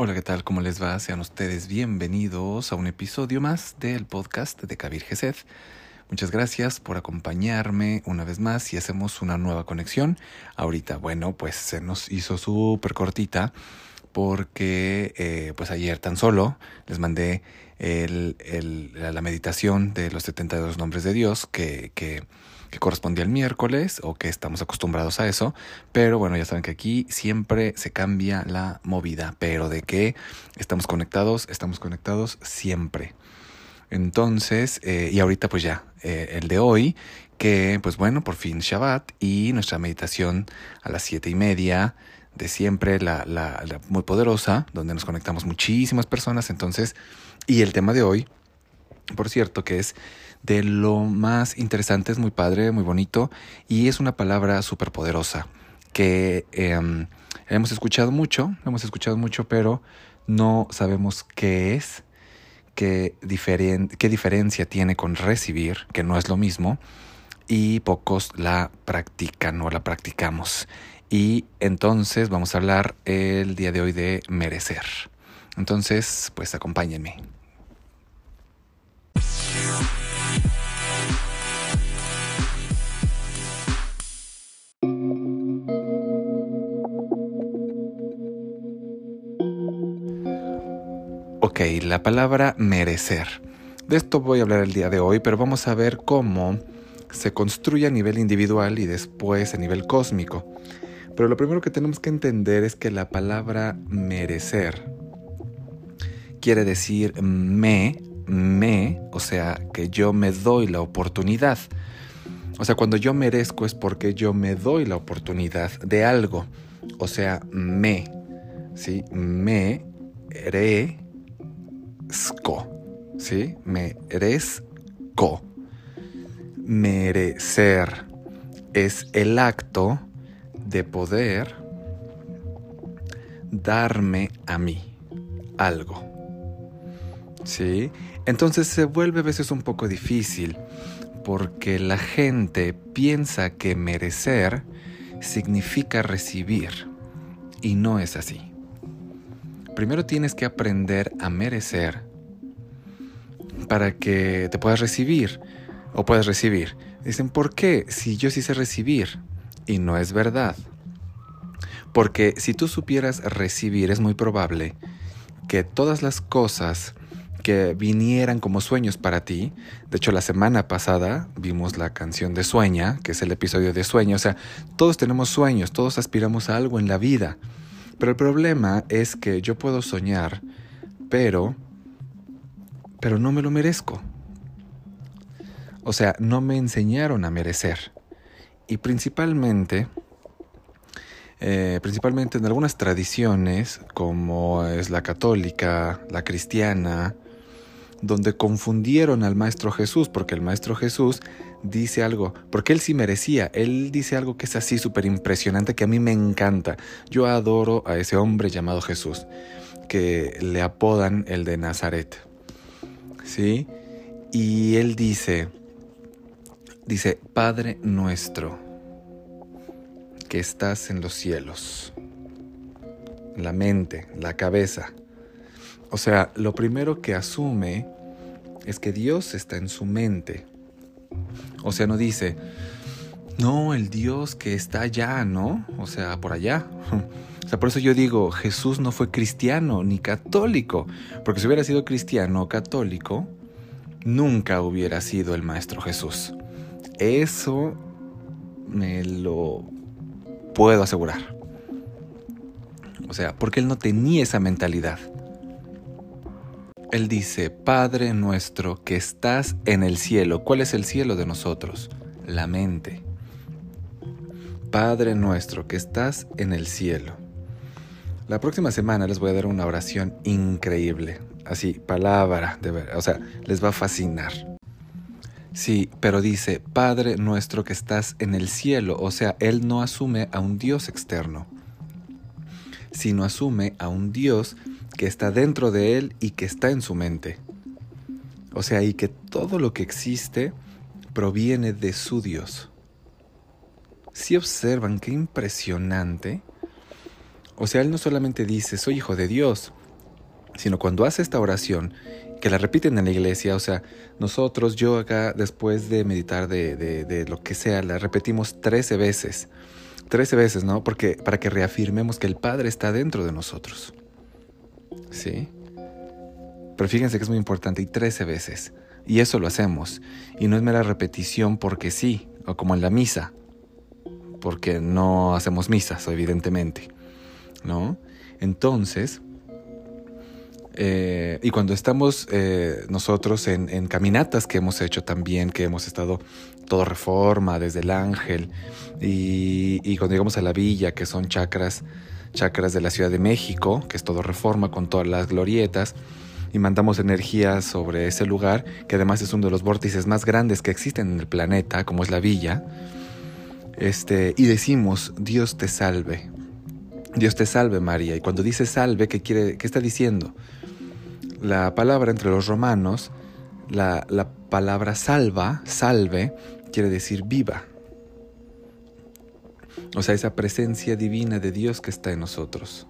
Hola, ¿qué tal? ¿Cómo les va? Sean ustedes bienvenidos a un episodio más del podcast de Kabir Gesed. Muchas gracias por acompañarme una vez más y hacemos una nueva conexión. Ahorita, bueno, pues se nos hizo súper cortita porque eh, pues ayer tan solo les mandé el, la meditación de los 72 nombres de Dios que, que, que, correspondía el miércoles o que estamos acostumbrados a eso, pero bueno, ya saben que aquí siempre se cambia la movida, pero de que estamos conectados, estamos conectados siempre. Entonces, eh, y ahorita pues ya, eh, el de hoy, que pues bueno, por fin Shabbat y nuestra meditación a las siete y media de siempre, la, la, la muy poderosa, donde nos conectamos muchísimas personas, entonces y el tema de hoy, por cierto, que es de lo más interesante, es muy padre, muy bonito, y es una palabra súper poderosa que eh, hemos escuchado mucho, hemos escuchado mucho, pero no sabemos qué es, qué, diferen qué diferencia tiene con recibir, que no es lo mismo, y pocos la practican o la practicamos. Y entonces vamos a hablar el día de hoy de merecer. Entonces, pues acompáñenme. Ok, la palabra merecer. De esto voy a hablar el día de hoy, pero vamos a ver cómo se construye a nivel individual y después a nivel cósmico. Pero lo primero que tenemos que entender es que la palabra merecer quiere decir me, me, o sea, que yo me doy la oportunidad. O sea, cuando yo merezco es porque yo me doy la oportunidad de algo. O sea, me, ¿sí? Me merezco, ¿sí? Merezco. Merecer es el acto de poder darme a mí algo. ¿Sí? Entonces se vuelve a veces un poco difícil porque la gente piensa que merecer significa recibir y no es así. Primero tienes que aprender a merecer para que te puedas recibir o puedas recibir. Dicen, ¿por qué? Si yo sí sé recibir y no es verdad. Porque si tú supieras recibir es muy probable que todas las cosas que vinieran como sueños para ti. De hecho, la semana pasada vimos la canción de Sueña, que es el episodio de Sueño. O sea, todos tenemos sueños, todos aspiramos a algo en la vida. Pero el problema es que yo puedo soñar, pero... pero no me lo merezco. O sea, no me enseñaron a merecer. Y principalmente... Eh, principalmente en algunas tradiciones, como es la católica, la cristiana, donde confundieron al Maestro Jesús, porque el Maestro Jesús dice algo, porque él sí merecía, él dice algo que es así súper impresionante, que a mí me encanta. Yo adoro a ese hombre llamado Jesús, que le apodan el de Nazaret. ¿Sí? Y él dice, dice, Padre nuestro, que estás en los cielos, la mente, la cabeza, o sea, lo primero que asume es que Dios está en su mente. O sea, no dice, no, el Dios que está allá, ¿no? O sea, por allá. O sea, por eso yo digo, Jesús no fue cristiano ni católico, porque si hubiera sido cristiano o católico, nunca hubiera sido el Maestro Jesús. Eso me lo puedo asegurar. O sea, porque él no tenía esa mentalidad. Él dice, Padre nuestro que estás en el cielo. ¿Cuál es el cielo de nosotros? La mente. Padre nuestro que estás en el cielo. La próxima semana les voy a dar una oración increíble. Así, palabra, de ver, o sea, les va a fascinar. Sí, pero dice, Padre nuestro que estás en el cielo, o sea, Él no asume a un Dios externo, sino asume a un Dios que está dentro de él y que está en su mente. O sea, y que todo lo que existe proviene de su Dios. Si observan qué impresionante, o sea, él no solamente dice, soy hijo de Dios, sino cuando hace esta oración, que la repiten en la iglesia, o sea, nosotros, yo acá, después de meditar de, de, lo que sea, la repetimos 13 veces. 13 veces, ¿no? Porque para que reafirmemos que el Padre está dentro de nosotros. ¿Sí? Pero fíjense que es muy importante, y 13 veces. Y eso lo hacemos. Y no es mera repetición porque sí, o como en la misa, porque no hacemos misas, evidentemente. ¿No? Entonces, eh, y cuando estamos eh, nosotros en, caminatas que hemos hecho también, que hemos estado todo reforma, desde el ángel, y, cuando llegamos a la villa, que son chacras, chacras de la Ciudad de México, que es todo reforma con todas las glorietas, y mandamos energía sobre ese lugar, que además es uno de los vórtices más grandes que existen en el planeta, como es la villa, este, y decimos, Dios te salve. Dios te salve María. Y cuando dice salve, ¿qué, quiere, qué está diciendo? La palabra entre los romanos, la palabra salva, salve, quiere decir viva. O sea, esa presencia divina de Dios que está en nosotros.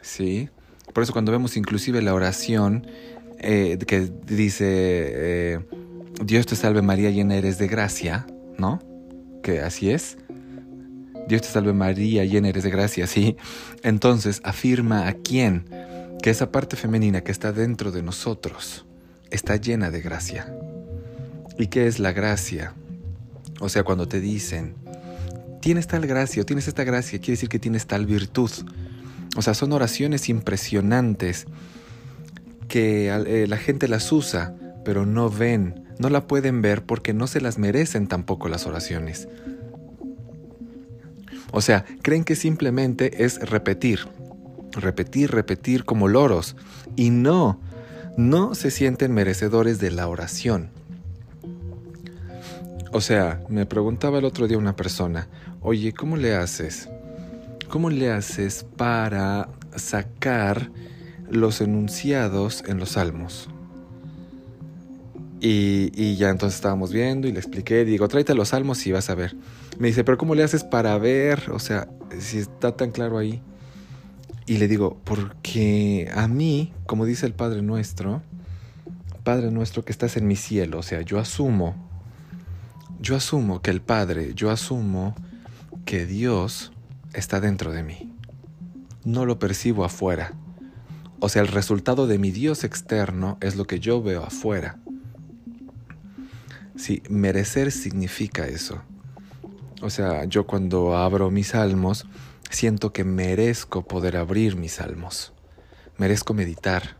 ¿Sí? Por eso cuando vemos inclusive la oración eh, que dice, eh, Dios te salve María, llena eres de gracia, ¿no? Que así es. Dios te salve María, llena eres de gracia, sí. Entonces afirma a quién que esa parte femenina que está dentro de nosotros está llena de gracia. ¿Y qué es la gracia? O sea, cuando te dicen, tienes tal gracia o tienes esta gracia, quiere decir que tienes tal virtud. O sea, son oraciones impresionantes que eh, la gente las usa, pero no ven, no la pueden ver porque no se las merecen tampoco las oraciones. O sea, creen que simplemente es repetir, repetir, repetir como loros. Y no, no se sienten merecedores de la oración. O sea, me preguntaba el otro día una persona, oye, ¿cómo le haces? ¿Cómo le haces para sacar los enunciados en los salmos? Y, ya entonces estábamos viendo y le expliqué, digo, tráete los salmos y vas a ver. Me dice, pero ¿cómo le haces para ver? O sea, si está tan claro ahí. Y le digo, porque a mí, como dice el Padre Nuestro, Padre Nuestro que estás en mi cielo, o sea, yo asumo, yo asumo que el Padre, yo asumo que Dios está dentro de mí. No lo percibo afuera. O sea, el resultado de mi Dios externo es lo que yo veo afuera. Sí, merecer significa eso. O sea, yo cuando abro mis salmos, siento que merezco poder abrir mis salmos. Merezco meditar.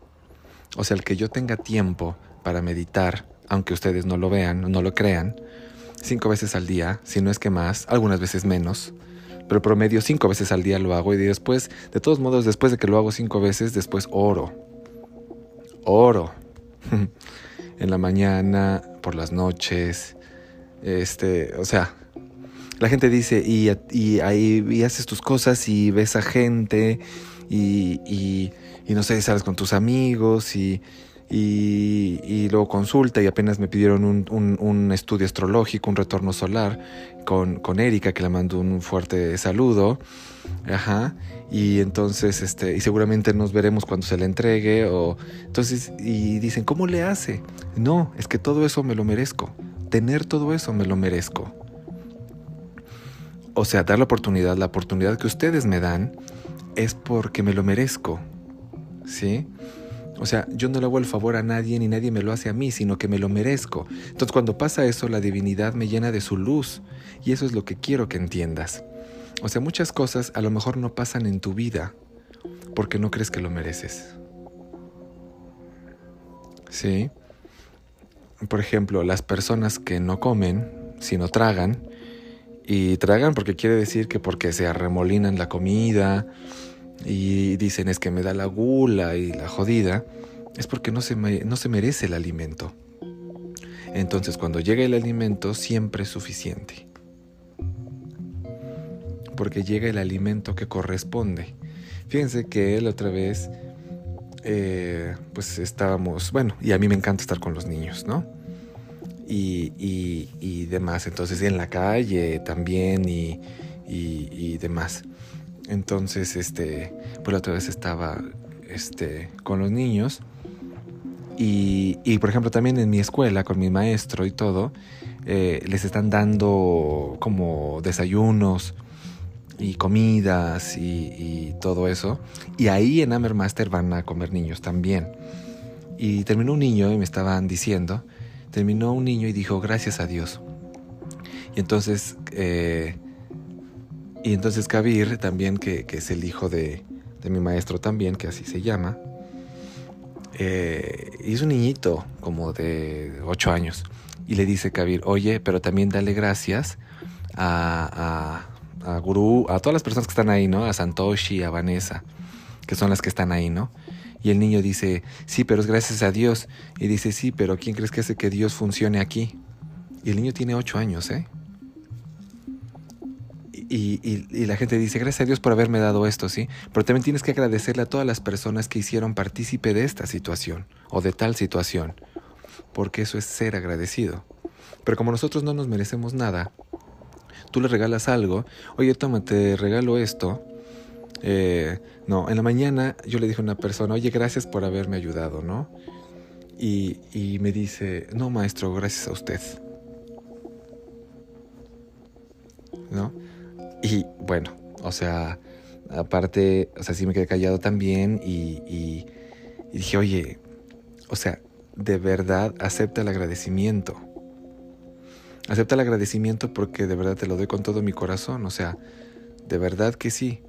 O sea, el que yo tenga tiempo para meditar, aunque ustedes no lo vean, no lo crean, cinco veces al día, si no es que más, algunas veces menos, pero promedio cinco veces al día lo hago y después, de todos modos, después de que lo hago cinco veces, después oro. Oro. en la mañana, por las noches, este, o sea, la gente dice, y, ahí haces tus cosas y ves a gente y, y, y no sé, sales con tus amigos y, y, luego consulta y apenas me pidieron un, estudio astrológico, un retorno solar con, con Erika, que le mando un fuerte saludo. Ajá. Y entonces, este, y seguramente nos veremos cuando se le entregue. O, entonces, y dicen, ¿cómo le hace? No, es que todo eso me lo merezco. Tener todo eso me lo merezco. O sea, dar la oportunidad, la oportunidad que ustedes me dan es porque me lo merezco. ¿Sí? O sea, yo no le hago el favor a nadie ni nadie me lo hace a mí, sino que me lo merezco. Entonces cuando pasa eso, la divinidad me llena de su luz. Y eso es lo que quiero que entiendas. O sea, muchas cosas a lo mejor no pasan en tu vida porque no crees que lo mereces. ¿Sí? Por ejemplo, las personas que no comen, sino tragan, y tragan porque quiere decir que porque se arremolinan la comida, y dicen es que me da la gula y la jodida, es porque no se, no se merece el alimento. Entonces cuando llega el alimento siempre es suficiente. Porque llega el alimento que corresponde. Fíjense que él otra vez, eh, pues estábamos, bueno, y a mí me encanta estar con los niños, ¿no? Y, y, demás, entonces en la calle también y, y demás. Entonces, este, pues la otra vez estaba este, con los niños y, y, por ejemplo también en mi escuela con mi maestro y todo, eh, les están dando como desayunos y comidas y, todo eso. Y ahí en Master van a comer niños también. Y terminó un niño y me estaban diciendo, terminó un niño y dijo gracias a Dios. Y entonces, eh, y entonces Kabir también, que, que, es el hijo de, de mi maestro también, que así se llama, eh, es un niñito como de 8 años y le dice Kabir, oye, pero también dale gracias a, a, a, Guru, a todas las personas que están ahí, ¿no? A Santoshi, a Vanessa, que son las que están ahí, ¿no? Y el niño dice, sí, pero es gracias a Dios. Y dice, sí, pero ¿quién crees que hace que Dios funcione aquí? Y el niño tiene 8 años, ¿eh? Y, y, y, la gente dice, gracias a Dios por haberme dado esto, ¿sí? Pero también tienes que agradecerle a todas las personas que hicieron partícipe de esta situación o de tal situación, porque eso es ser agradecido. Pero como nosotros no nos merecemos nada, tú le regalas algo, oye, toma, te regalo esto. Eh, no, en la mañana yo le dije a una persona, oye, gracias por haberme ayudado, ¿no? Y, y me dice, no, maestro, gracias a usted. ¿No? Y bueno, o sea, aparte, o sea, sí me quedé callado también y, dije, oye, o sea, de verdad acepta el agradecimiento. Acepta el agradecimiento porque de verdad te lo doy con todo mi corazón, o sea, de verdad que sí.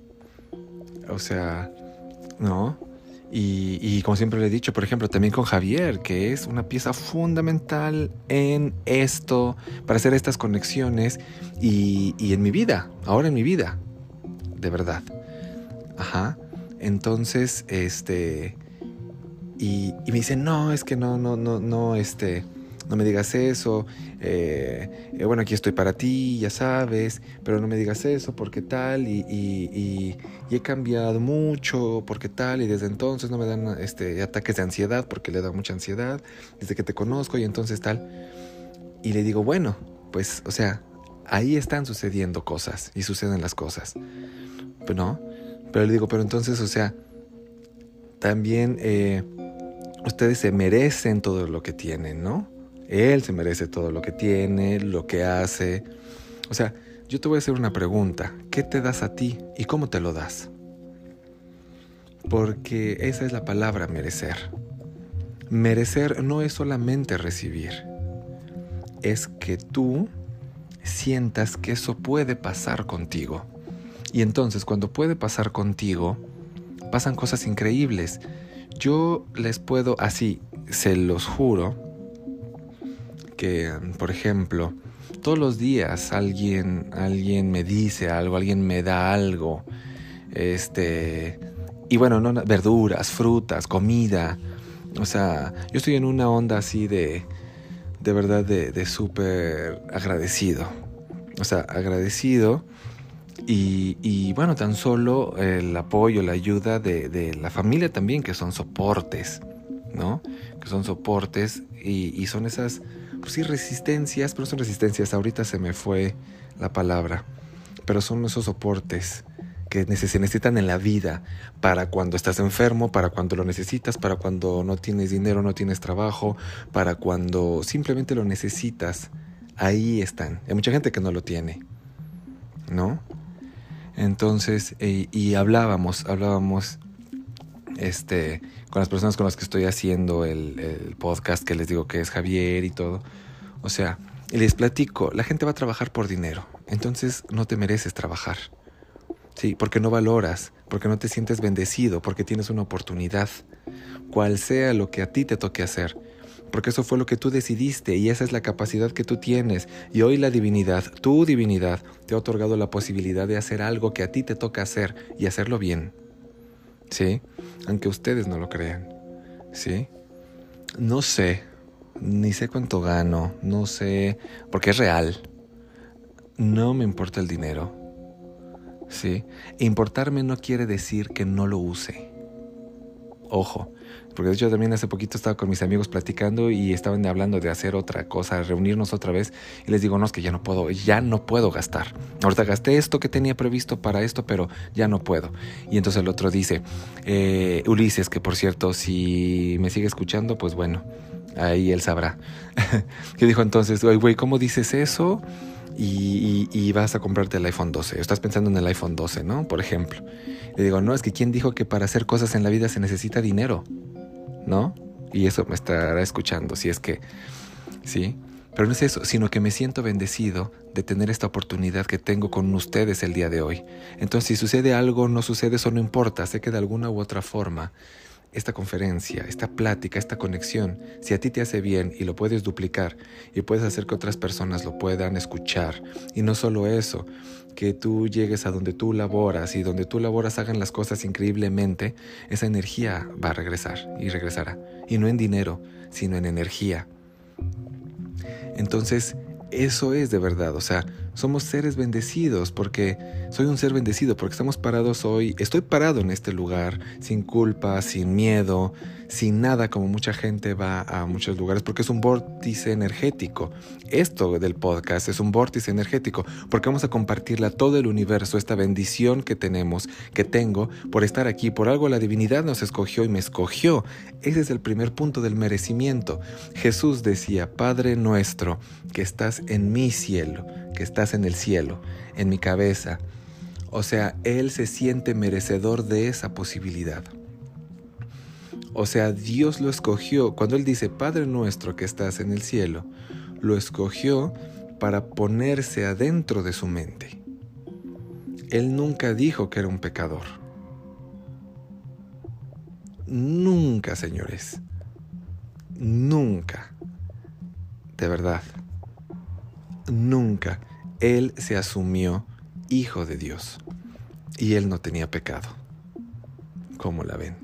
O sea, ¿no? Y, como siempre le he dicho, por ejemplo, también con Javier, que es una pieza fundamental en esto, para hacer estas conexiones y, y en mi vida, ahora en mi vida, de verdad. Ajá. Entonces, este... Y, y me dice, no, es que no, no, no, no, este no me digas eso, eh, eh, bueno, aquí estoy para ti, ya sabes, pero no me digas eso, porque tal, y, y, y, y, he cambiado mucho, porque tal, y desde entonces no me dan este, ataques de ansiedad, porque le da mucha ansiedad, desde que te conozco, y entonces tal. Y le digo, bueno, pues, o sea, ahí están sucediendo cosas, y suceden las cosas, ¿no? Pero le digo, pero entonces, o sea, también... Eh, ustedes se merecen todo lo que tienen, ¿no? Él se merece todo lo que tiene, lo que hace. O sea, yo te voy a hacer una pregunta. ¿Qué te das a ti y cómo te lo das? Porque esa es la palabra merecer. Merecer no es solamente recibir. Es que tú sientas que eso puede pasar contigo. Y entonces cuando puede pasar contigo, pasan cosas increíbles. Yo les puedo, así, se los juro, que, por ejemplo, todos los días alguien, alguien me dice algo, alguien me da algo, este, y bueno, no, verduras, frutas, comida, o sea, yo estoy en una onda así de, de verdad, de, de súper agradecido, o sea, agradecido. Y, y, bueno, tan solo el apoyo, la ayuda de, de, la familia también, que son soportes, ¿no? Que son soportes y, y son esas pues sí, resistencias, pero son resistencias, ahorita se me fue la palabra, pero son esos soportes que se necesitan en la vida para cuando estás enfermo, para cuando lo necesitas, para cuando no tienes dinero, no tienes trabajo, para cuando simplemente lo necesitas. Ahí están. Hay mucha gente que no lo tiene, ¿no? Entonces, y, y hablábamos, hablábamos este, con las personas con las que estoy haciendo el, el, podcast, que les digo que es Javier y todo. O sea, les platico, la gente va a trabajar por dinero, entonces no te mereces trabajar. Sí, porque no valoras, porque no te sientes bendecido, porque tienes una oportunidad, cual sea lo que a ti te toque hacer, porque eso fue lo que tú decidiste y esa es la capacidad que tú tienes. Y hoy la divinidad, tu divinidad, te ha otorgado la posibilidad de hacer algo que a ti te toca hacer y hacerlo bien. ¿Sí? Aunque ustedes no lo crean, ¿sí? No sé, ni sé cuánto gano, no sé, porque es real. No me importa el dinero, ¿sí? Importarme no quiere decir que no lo use. Ojo, porque de hecho también hace poquito estaba con mis amigos platicando y estaban hablando de hacer otra cosa, reunirnos otra vez y les digo, no, es que ya no puedo, ya no puedo gastar. Ahorita gasté esto que tenía previsto para esto, pero ya no puedo. Y entonces el otro dice, eh, Ulises, que por cierto, si me sigue escuchando, pues bueno, ahí él sabrá. que dijo entonces, güey, ¿cómo dices eso? Y, vas a comprarte el iPhone 12. Estás pensando en el iPhone 12, ¿no? Por ejemplo. Le digo, no, es que ¿quién dijo que para hacer cosas en la vida se necesita dinero? ¿No? Y eso me estará escuchando, si es que, ¿sí? Pero no es eso, sino que me siento bendecido de tener esta oportunidad que tengo con ustedes el día de hoy. Entonces, si sucede algo, no sucede, eso no importa. Sé que de alguna u otra forma, esta conferencia, esta plática, esta conexión, si a ti te hace bien y lo puedes duplicar y puedes hacer que otras personas lo puedan escuchar, y no solo eso, que tú llegues a donde tú laboras y donde tú laboras hagan las cosas increíblemente, esa energía va a regresar y regresará. Y no en dinero, sino en energía. Entonces, eso es de verdad, o sea, somos seres bendecidos porque soy un ser bendecido porque estamos parados hoy, estoy parado en este lugar sin culpa, sin miedo, sin nada como mucha gente va a muchos lugares porque es un vórtice energético. Esto del podcast es un vórtice energético porque vamos a compartirle a todo el universo esta bendición que tenemos, que tengo por estar aquí. Por algo la divinidad nos escogió y me escogió. Ese es el primer punto del merecimiento. Jesús decía, Padre nuestro, que estás en mi cielo, que estás en el cielo, en mi cabeza. O sea, Él se siente merecedor de esa posibilidad. O sea, Dios lo escogió. Cuando Él dice, Padre nuestro que estás en el cielo, lo escogió para ponerse adentro de su mente. Él nunca dijo que era un pecador. Nunca, señores. Nunca. De verdad. Nunca. Él se asumió hijo de Dios. Y él no tenía pecado. ¿Cómo la ven?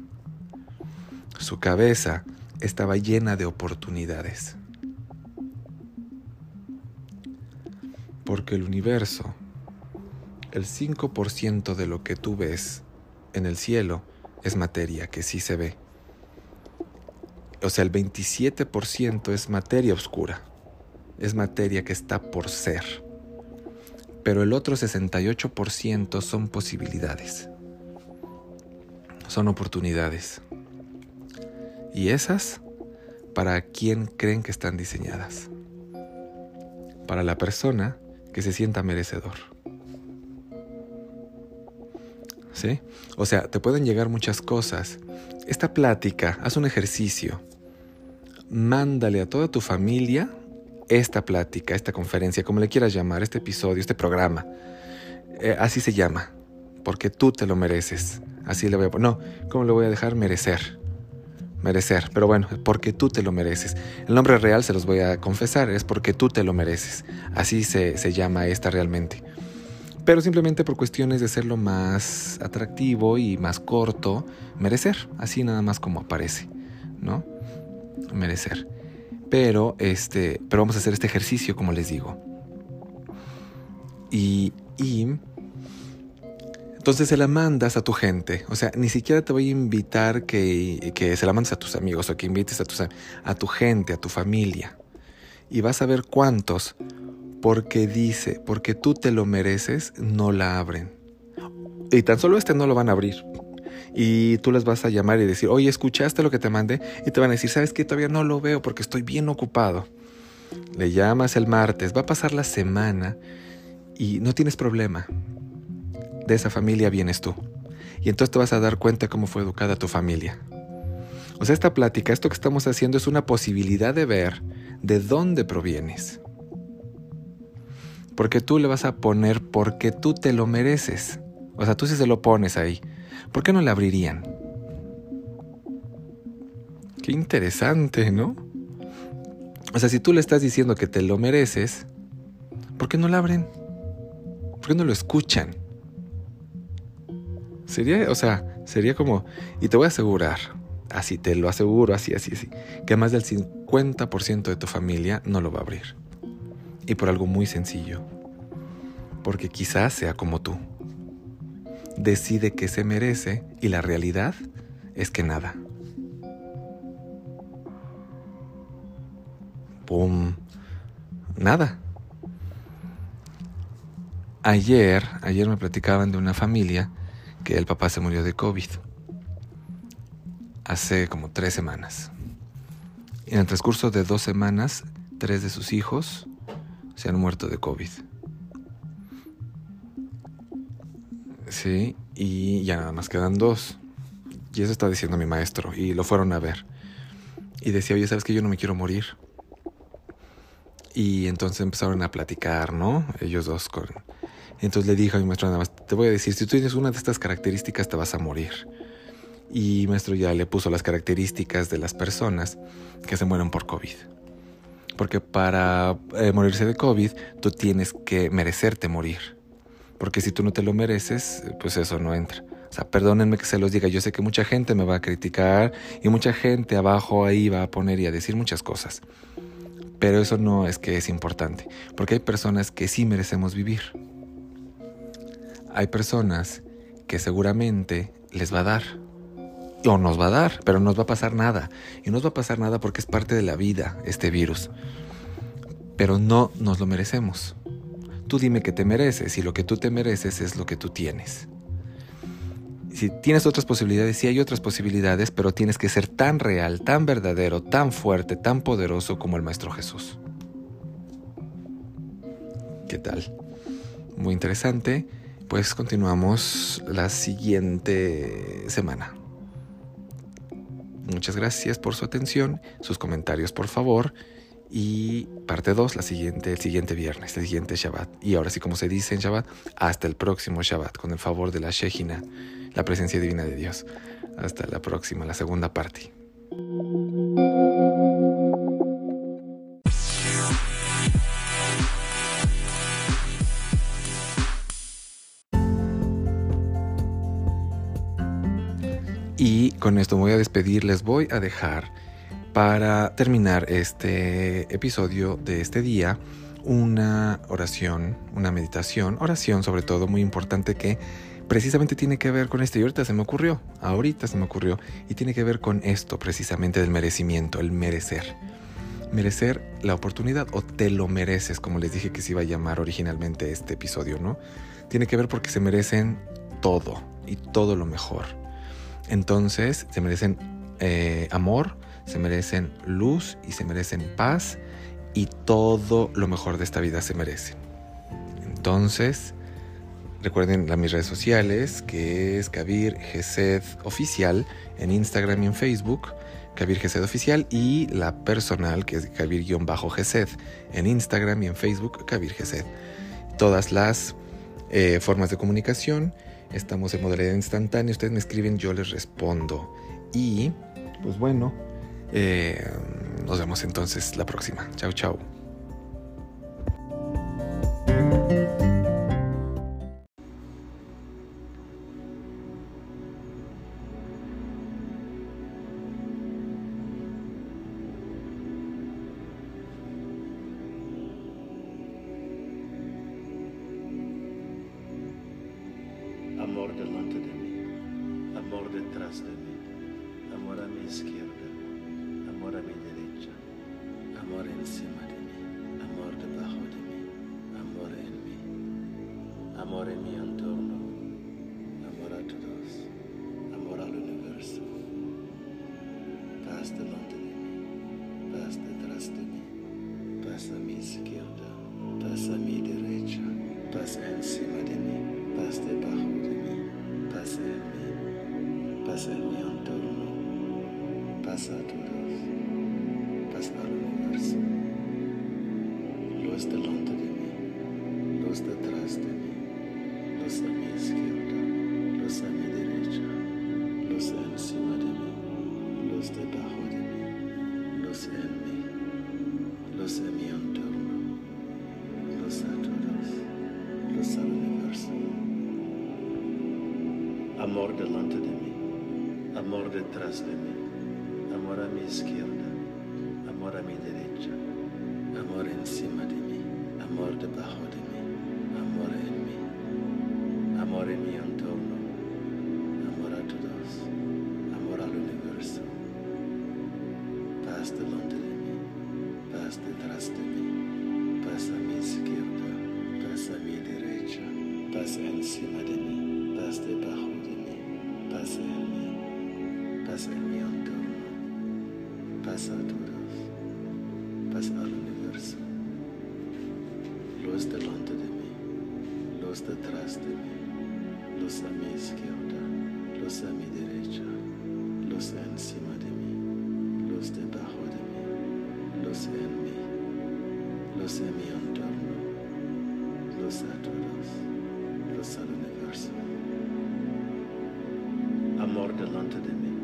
Su cabeza estaba llena de oportunidades. Porque el universo, el 5% de lo que tú ves en el cielo es materia que sí se ve. O sea, el 27% es materia oscura, es materia que está por ser. Pero el otro 68% son posibilidades, son oportunidades. Y esas, ¿para quién creen que están diseñadas? Para la persona que se sienta merecedor. ¿Sí? O sea, te pueden llegar muchas cosas. Esta plática, haz un ejercicio. Mándale a toda tu familia esta plática, esta conferencia, como le quieras llamar, este episodio, este programa. Eh, así se llama, porque tú te lo mereces. Así le voy a poner. No, ¿cómo le voy a dejar merecer? merecer, pero bueno, porque tú te lo mereces. El nombre real se los voy a confesar, es porque tú te lo mereces. Así se, llama esta realmente. Pero simplemente por cuestiones de hacerlo más atractivo y más corto, merecer, así nada más como aparece, ¿no? Merecer. Pero este, pero vamos a hacer este ejercicio como les digo. Y, y entonces se la mandas a tu gente. O sea, ni siquiera te voy a invitar que, se la mandes a tus amigos o que invites a, a tu gente, a tu familia. Y vas a ver cuántos, porque dice, porque tú te lo mereces, no la abren. Y tan solo este no lo van a abrir. Y tú les vas a llamar y decir, oye, ¿escuchaste lo que te mandé? Y te van a decir, ¿sabes qué? Todavía no lo veo porque estoy bien ocupado. Le llamas el martes, va a pasar la semana y no tienes problema de esa familia vienes tú. Y entonces te vas a dar cuenta cómo fue educada tu familia. O sea, esta plática, esto que estamos haciendo es una posibilidad de ver de dónde provienes. Porque tú le vas a poner porque tú te lo mereces. O sea, tú si se lo pones ahí, ¿por qué no le abrirían? Qué interesante, ¿no? O sea, si tú le estás diciendo que te lo mereces, ¿por qué no la abren? ¿Por qué no lo escuchan? Sería, o sea, sería como, y te voy a asegurar, así te lo aseguro, así, así, así, que más del 50% de tu familia no lo va a abrir. Y por algo muy sencillo, porque quizás sea como tú decide que se merece y la realidad es que nada. ¡Pum! Nada. Ayer, ayer me platicaban de una familia que el papá se murió de COVID hace como tres semanas. En el transcurso de dos semanas, tres de sus hijos se han muerto de COVID. Sí, y ya nada más quedan dos. Y eso está diciendo mi maestro, y lo fueron a ver. Y decía, oye, ¿sabes que yo no me quiero morir? Y entonces empezaron a platicar, ¿no? Ellos dos con... Entonces le dijo a mi maestro nada más, te voy a decir, si tú tienes una de estas características te vas a morir. Y maestro ya le puso las características de las personas que se mueren por COVID. Porque para eh, morirse de COVID tú tienes que merecerte morir. Porque si tú no te lo mereces, pues eso no entra. O sea, perdónenme que se los diga, yo sé que mucha gente me va a criticar y mucha gente abajo ahí va a poner y a decir muchas cosas. Pero eso no es que es importante, porque hay personas que sí merecemos vivir. Hay personas que seguramente les va a dar, o nos va a dar, pero no nos va a pasar nada. Y no nos va a pasar nada porque es parte de la vida este virus. Pero no nos lo merecemos. Tú dime que te mereces y lo que tú te mereces es lo que tú tienes. Si tienes otras posibilidades, sí hay otras posibilidades, pero tienes que ser tan real, tan verdadero, tan fuerte, tan poderoso como el Maestro Jesús. ¿Qué tal? Muy interesante. Pues continuamos la siguiente semana. Muchas gracias por su atención, sus comentarios por favor. Y parte 2, la siguiente, el siguiente viernes, el siguiente Shabbat. Y ahora sí, como se dice en Shabbat, hasta el próximo Shabbat, con el favor de la Shejina, la presencia divina de Dios. Hasta la próxima, la segunda parte. Y con esto voy a despedir, les voy a dejar para terminar este episodio de este día una oración, una meditación, oración sobre todo muy importante que precisamente tiene que ver con esto y ahorita se me ocurrió, ahorita se me ocurrió y tiene que ver con esto precisamente del merecimiento, el merecer. Merecer la oportunidad o te lo mereces, como les dije que se iba a llamar originalmente este episodio, ¿no? Tiene que ver porque se merecen todo y todo lo mejor entonces se merecen eh, amor, se merecen luz y se merecen paz y todo lo mejor de esta vida se merece. Entonces, recuerden las mis redes sociales, que es Kabir Gesed Oficial en Instagram y en Facebook, Kabir Gesed Oficial, y la personal, que es Kabir-Gesed en Instagram y en Facebook, Kabir Gesed. Todas las eh, formas de comunicación Estamos en modalidad instantánea. Ustedes me escriben, yo les respondo. Y, pues bueno, eh, nos vemos entonces la próxima. Chao, chao. amor delante de mí, amor detrás de mí, amor a mi izquierda, amor a mi derecha, amor encima de mí, amor debajo de mí, amor en mí, amor en mi entorno, amor a todos, amor al universo, paz delante de mí, paz detrás de mí, paz a mi izquierda, paz a mi derecha, paz encima de mí, paz debajo de mí paz en mí, paz en mi entorno, paz a todos, luz detrás de mí, luz a mi izquierda, luz a mi derecha, luz encima de mí, luz debajo de mí, luz en mí, luz en mi entorno, luz a todos, luz al universo. Amor delante de mí, amor detrás de mí, amor a mi izquierda, amor a mi derecha, amor encima de mí, amor debajo de mí, amor en mí, amor en mi entorno, amor a todos, amor al universo, paz delante de mí, paz detrás de mí, paz a mi izquierda, paz a mi derecha, paz encima de mí, paz debajo de mí, paz en mí, paz en mi entorno, paz a todos, paz al universo, luz delante de mí. Luz detrás de mí, luz a mi izquierda, luz a mi derecha, luz encima de mí, luz debajo de mí, luz en mí, luz en mi entorno, luz a todos, luz al universo. Amor delante de mí,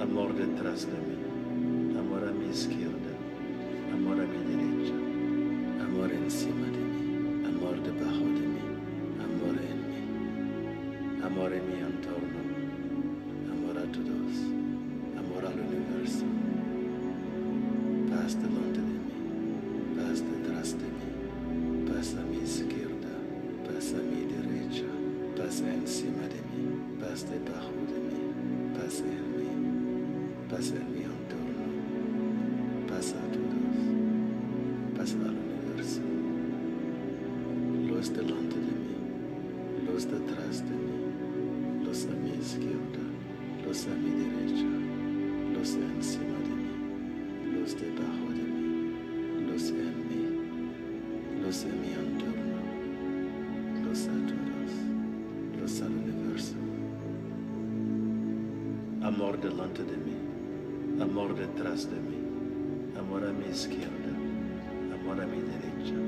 amor detrás de mí, amor a mi izquierda, amor a mi derecha, amor encima de mí, amor en mi entorno, amor a todos, amor al universo. Paz delante de mí, paz detrás de mí, paz a mi izquierda, paz a mi derecha, paz encima de mí, paz debajo de mí, paz en mí, paz en mi entorno, paz a todos, paz al universo. Luz delante de mí, luz detrás de mí, luz a mi izquierda, luz a mi derecha, luz encima de mí, luz debajo de mí, luz en mí, luz en mi entorno, luz a todos, luz al universo. Amor delante de mí, amor detrás de mí, amor a mi izquierda, amor a mi derecha,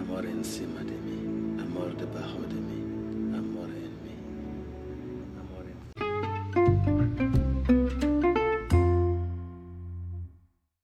amor encima de mí, amor debajo de mí,